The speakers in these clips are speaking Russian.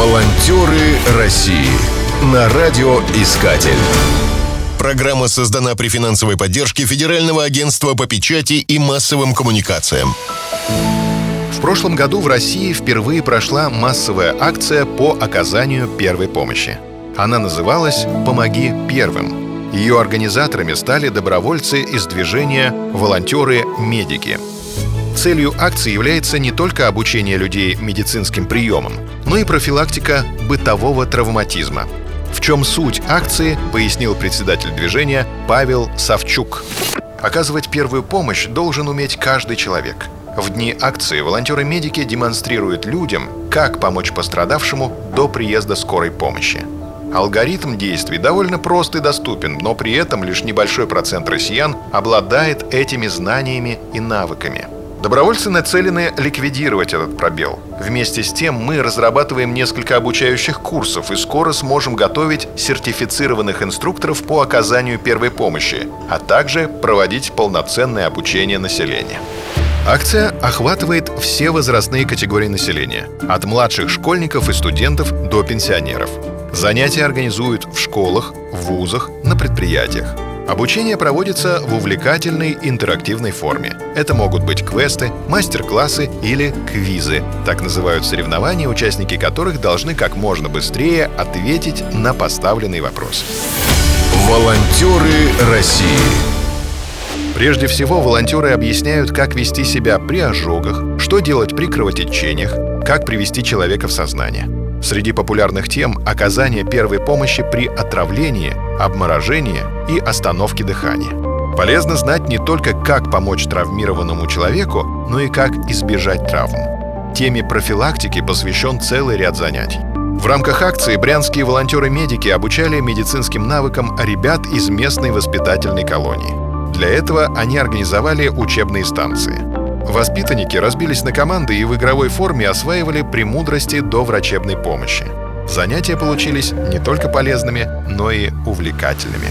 Волонтеры России на радиоискатель. Программа создана при финансовой поддержке Федерального агентства по печати и массовым коммуникациям. В прошлом году в России впервые прошла массовая акция по оказанию первой помощи. Она называлась «Помоги первым». Ее организаторами стали добровольцы из движения «Волонтеры-медики». Целью акции является не только обучение людей медицинским приемам, но и профилактика бытового травматизма. В чем суть акции, пояснил председатель движения Павел Савчук. Оказывать первую помощь должен уметь каждый человек. В дни акции волонтеры-медики демонстрируют людям, как помочь пострадавшему до приезда скорой помощи. Алгоритм действий довольно прост и доступен, но при этом лишь небольшой процент россиян обладает этими знаниями и навыками – Добровольцы нацелены ликвидировать этот пробел. Вместе с тем мы разрабатываем несколько обучающих курсов и скоро сможем готовить сертифицированных инструкторов по оказанию первой помощи, а также проводить полноценное обучение населения. Акция охватывает все возрастные категории населения, от младших школьников и студентов до пенсионеров. Занятия организуют в школах, в вузах, на предприятиях. Обучение проводится в увлекательной интерактивной форме. Это могут быть квесты, мастер-классы или квизы. Так называют соревнования, участники которых должны как можно быстрее ответить на поставленный вопрос. Волонтеры России Прежде всего, волонтеры объясняют, как вести себя при ожогах, что делать при кровотечениях, как привести человека в сознание – Среди популярных тем – оказание первой помощи при отравлении, обморожении и остановке дыхания. Полезно знать не только, как помочь травмированному человеку, но и как избежать травм. Теме профилактики посвящен целый ряд занятий. В рамках акции брянские волонтеры-медики обучали медицинским навыкам ребят из местной воспитательной колонии. Для этого они организовали учебные станции – Воспитанники разбились на команды и в игровой форме осваивали премудрости до врачебной помощи. Занятия получились не только полезными, но и увлекательными.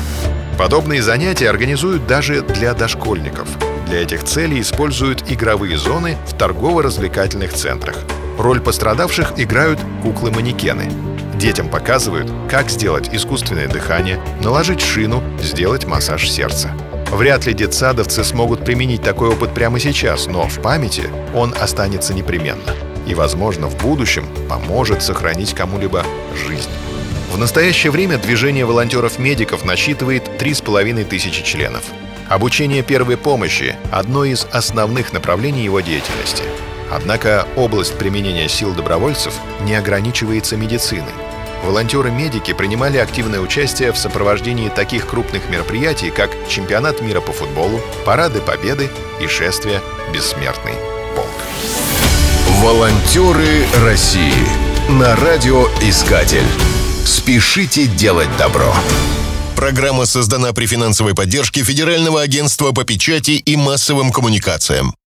Подобные занятия организуют даже для дошкольников. Для этих целей используют игровые зоны в торгово-развлекательных центрах. Роль пострадавших играют куклы-манекены. Детям показывают, как сделать искусственное дыхание, наложить шину, сделать массаж сердца. Вряд ли детсадовцы смогут применить такой опыт прямо сейчас, но в памяти он останется непременно. И, возможно, в будущем поможет сохранить кому-либо жизнь. В настоящее время движение волонтеров-медиков насчитывает 3,5 тысячи членов. Обучение первой помощи – одно из основных направлений его деятельности. Однако область применения сил добровольцев не ограничивается медициной. Волонтеры-медики принимали активное участие в сопровождении таких крупных мероприятий, как чемпионат мира по футболу, парады победы и шествие «Бессмертный полк». Волонтеры России на радиоискатель. Спешите делать добро. Программа создана при финансовой поддержке Федерального агентства по печати и массовым коммуникациям.